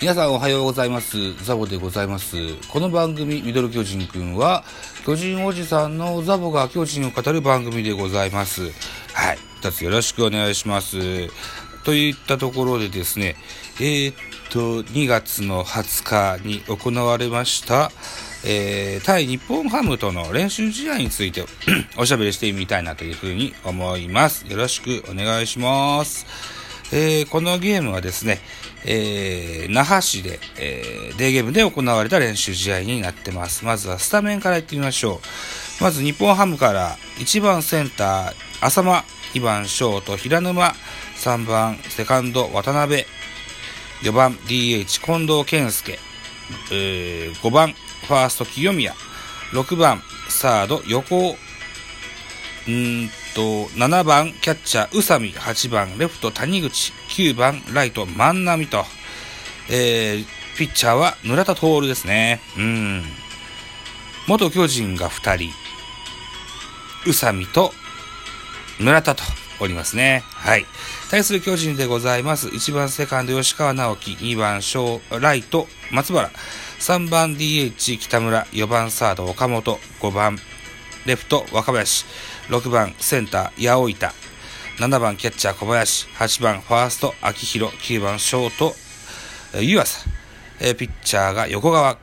皆さんおはようございます。ザボでございます。この番組、ミドル巨人くんは、巨人おじさんのザボが巨人を語る番組でございます。はい。二つよろしくお願いします。といったところでですね、えー、っと、2月の20日に行われました、えー、対日本ハムとの練習試合についておしゃべりしてみたいなというふうに思います。よろしくお願いします。えーこのゲームはですね、えー那覇市で、えーデーゲームで行われた練習試合になってます。まずはスタメンからいってみましょう。まず日本ハムから1番センター、浅間、2番ショート、平沼、3番セカンド、渡辺、4番 DH、近藤健介、えー5番ファースト、清宮、6番サード、横尾、うんと、7番キャッチャー、宇佐美、8番レフト、谷口、9番ライト、万波と、えー、ピッチャーは村田徹ですね。うん。元巨人が2人、宇佐美と村田とおりますね。はい。対する巨人でございます。1番セカンド吉川直樹、2番ショーライト松原、3番 DH 北村、4番サード岡本、5番レフト若林、6番センター八百板、7番キャッチャー小林、8番ファースト秋広、9番ショート湯浅、ピッチャーが横川。と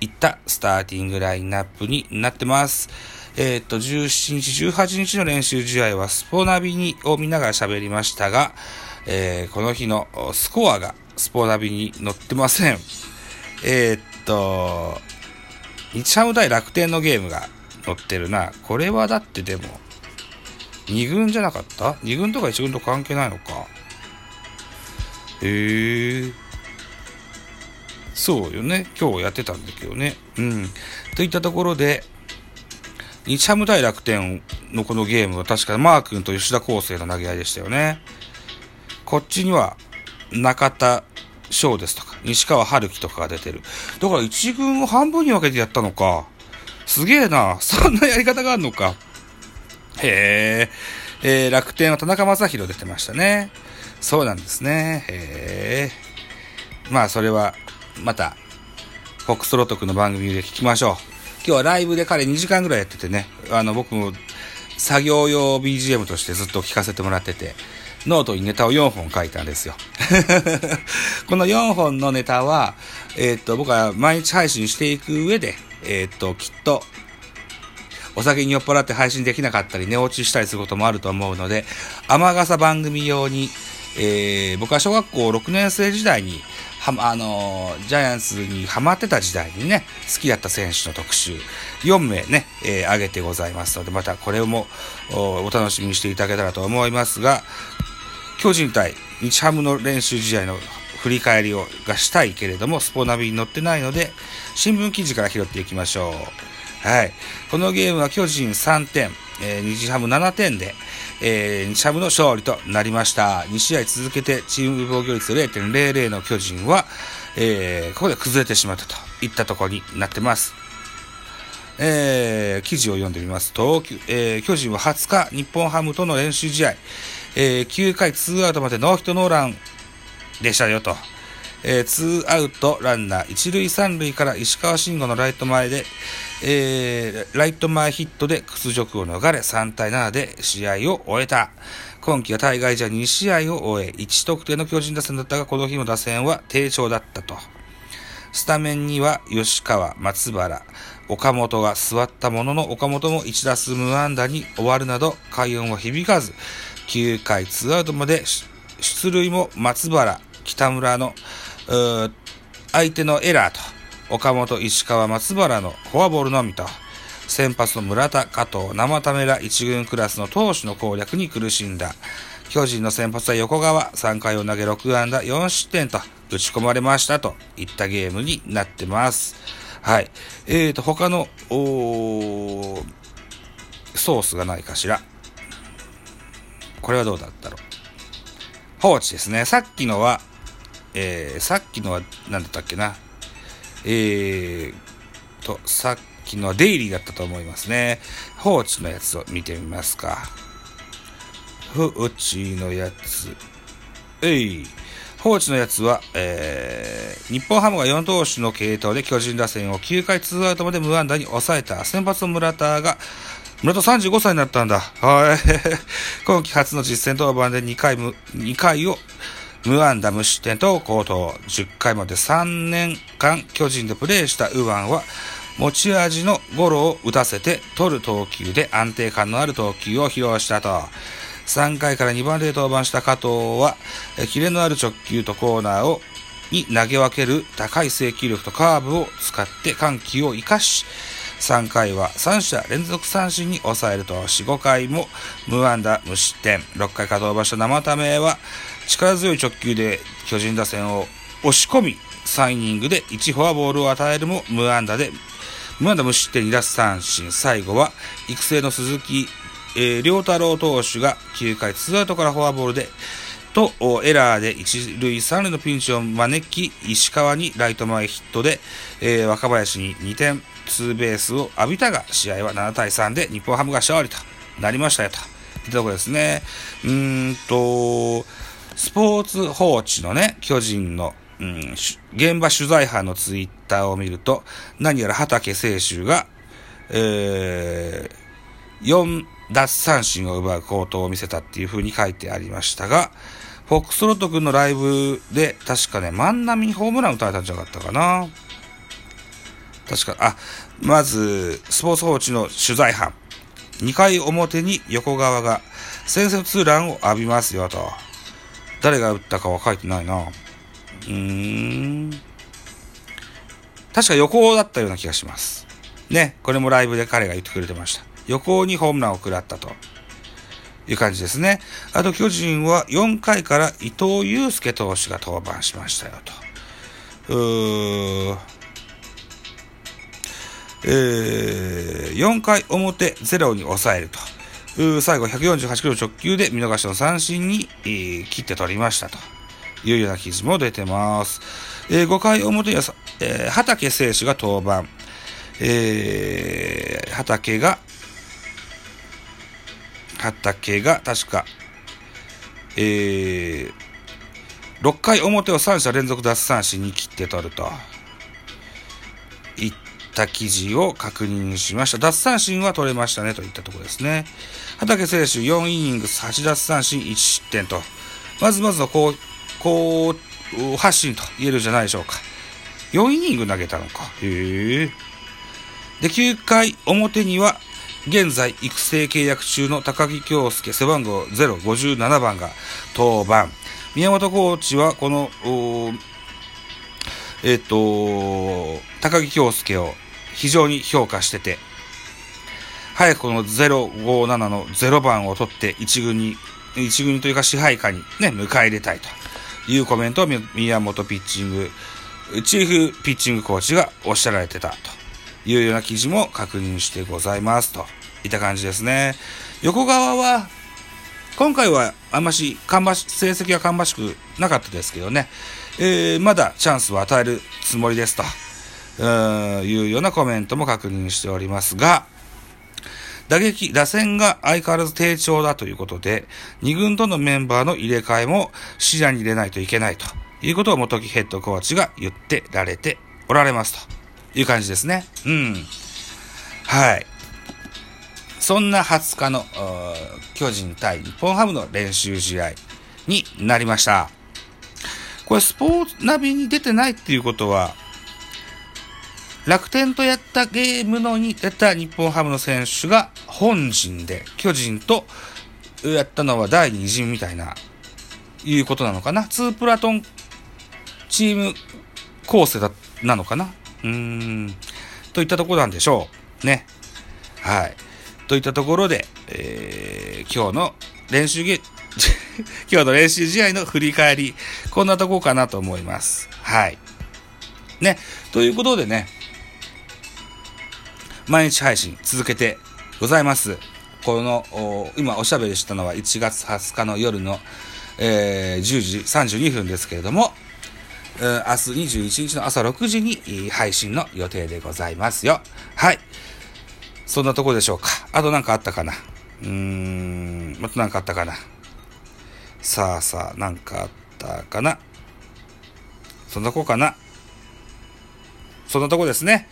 いったスターティングラインナップになってます。えーっと、17日、18日の練習試合はスポナビにを見ながら喋りましたが、えーこの日のスコアがスポナビに載ってません。えーっと、日ハム対楽天のゲームが載ってるな。これはだってでも、2軍じゃなかった ?2 軍とか1軍と関係ないのか。へえ。そうよね。今日やってたんだけどね。うん。といったところで、日ハム対楽天のこのゲームは確かマー君と吉田康生の投げ合いでしたよね。こっちには中田翔ですとか、西川春樹とかが出てる。だから一軍を半分に分けてやったのか。すげえな。そんなやり方があるのか。へえ。えー楽天は田中将大出てましたね。そうなんですね。へえ。まあ、それは、また、フォックストロト君の番組で聞きましょう。今日はライブで彼2時間ぐらいやっててね、あの、僕も作業用 BGM としてずっと聞かせてもらってて、ノートにネタを4本書いたんですよ。この4本のネタは、えーっと、僕は毎日配信していく上で、えーっと、きっと、お酒に酔っ払って配信できなかったり、寝落ちしたりすることもあると思うので、雨傘番組用に、えー僕は小学校6年生時代に、は、あのージャイアンツにハマってた時代にね、好きだった選手の特集、4名ね、えー挙げてございますので、またこれもおお楽しみにしていただけたらと思いますが、巨人対日ハムの練習試合の振り返りをがしたいけれども、スポナビに載ってないので、新聞記事から拾っていきましょう。はい。このゲームは巨人3点、えー日ハム7点で、えー日ハムの勝利となりました。2試合続けてチーム防御率0.00の巨人は、えーここで崩れてしまったといったところになってます。えー記事を読んでみますと、えー巨人は20日、日本ハムとの練習試合、えー9回2アウトまでノーヒットノーランでしたよと。えー、2アウトランナー1塁3塁から石川慎吾のライト前で、えーライト前ヒットで屈辱を逃れ3対7で試合を終えた。今季は大概じゃ2試合を終え1得点の巨人打線だったがこの日の打線は低調だったと。スタメンには吉川、松原、岡本が座ったものの岡本も1打数無安打に終わるなど快音は響かず9回2アウトまで出塁も松原、北村の相手のエラーと岡本、石川、松原のフォアボールのみと先発の村田、加藤、生田目ら一軍クラスの投手の攻略に苦しんだ。巨人の先発は横川、3回を投げ6安打4失点と打ち込まれましたといったゲームになってます。はい。えーと、他の、おーソースがないかしら。これはどうだったろう。放置ですね。さっきのは、えー、さっきのは何だったっけな。えーと、さっきのはデイリーだったと思いますね。放置のやつを見てみますか。放置のやつ。えい。放置のやつは、えー、日本ハムが4投手の継投で巨人打線を9回2アウトまで無安打に抑えた先発の村田が、村田35歳になったんだ。はい。今季初の実戦登板で2回無、2回を無安打無失点と好投。10回まで3年間巨人でプレーした右腕は、持ち味のゴロを打たせて取る投球で安定感のある投球を披露したと。3回から2番で登板した加藤は、キレのある直球とコーナーをに投げ分ける高い制球力とカーブを使って緩急を生かし、3回は3者連続三振に抑えると、4、5回も無安打無失点、6回か登板した生田目は力強い直球で巨人打線を押し込み、3イニングで1フォアボールを与えるも無安打で、無安打無失点2奪三振、最後は育成の鈴木えー、良太郎投手が9回ツーアウトからフォアボールで、と、エラーで一塁三塁のピンチを招き、石川にライト前ヒットで、えー、若林に2点ツーベースを浴びたが、試合は7対3で日本ハムが勝利となりましたよ、といったとこですね。うーんと、スポーツ報知のね、巨人の、うん、現場取材班のツイッターを見ると、何やら畑清舟が、えー、4奪三振を奪う好投を見せたっていう風に書いてありましたが、フォックスロット君のライブで確かね、万波にホームラン打たれたんじゃなかったかな。確か、あ、まず、スポーツ報知の取材班。2回表に横川が先制ツーランを浴びますよと。誰が打ったかは書いてないな。うーん。確か横だったような気がします。ね、これもライブで彼が言ってくれてました。横にホームランを食らったという感じですね。あと巨人は4回から伊藤祐介投手が登板しましたよと。うーえー、4回表ゼロに抑えると。最後148キロ直球で見逃しの三振に、えー、切って取りましたというような記事も出てます。えー、5回表には、えー、畑選手が登板。えー、畑が畑が確か、えー、6回表を3者連続奪三振に切って取るとった記事を確認しました。奪三振は取れましたねといったところですね。畑選手4イニング8奪三振1失点と、まずまずのこう、こう、発信と言えるんじゃないでしょうか。4イニング投げたのか。へえ。で、9回表には現在育成契約中の高木京介背番号057番が登板。宮本コーチはこの、えっ、ー、と、高木京介を非常に評価してて、早くこの057の0番を取って一軍に、一軍というか支配下にね、迎え入れたいというコメントを宮本ピッチング、チーフピッチングコーチがおっしゃられてたというような記事も確認してございますと。いった感じですね。横川は、今回はあんまし、芳し、成績は芳しくなかったですけどね、えー、まだチャンスを与えるつもりですと、いうようなコメントも確認しておりますが、打撃、打線が相変わらず低調だということで、2軍とのメンバーの入れ替えも視野に入れないといけないということを元木ヘッドコーチが言ってられておられますという感じですね。うん。はい。そんな20日の巨人対日本ハムの練習試合になりました。これスポーツナビに出てないっていうことは、楽天とやったゲームのに出た日本ハムの選手が本陣で巨人とやったのは第2陣みたいな、いうことなのかな？2プラトンチーム構成だ、なのかな？うーん。といったところなんでしょう。ね。はい。といったところで、えー、今日の練習ゲ、今日の練習試合の振り返り、こんなとこかなと思います。はい。ね。ということでね、毎日配信続けてございます。この、今おしゃべりしたのは1月20日の夜の、えー、10時32分ですけれども、明日21日の朝6時に配信の予定でございますよ。はい。そんなとこでしょうか。あと何かあったかな？うーん、また何かあったかな？さあさあ、何かあったかな？そんなとこかな？そんなとこですね。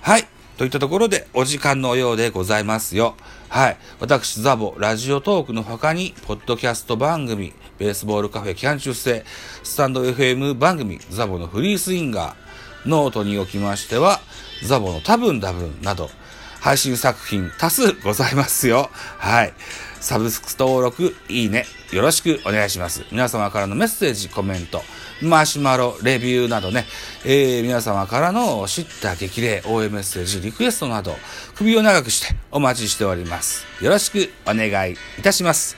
はい。といったところで、お時間のようでございますよ。はい。私、ザボ、ラジオトークの他に、ポッドキャスト番組、ベースボールカフェ期間中制、スタンド FM 番組、ザボのフリースインガー、ノートにおきましては、ザボの多分多分など、配信作品多数ございますよ。はい。サブスク登録、いいね、よろしくお願いします。皆様からのメッセージ、コメント、マシュマロ、レビューなどね、えー、皆様からの知った激励、応援メッセージ、リクエストなど、首を長くしてお待ちしております。よろしくお願いいたします。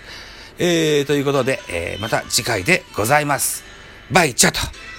えー、ということで、えー、また次回でございます。バイチャと。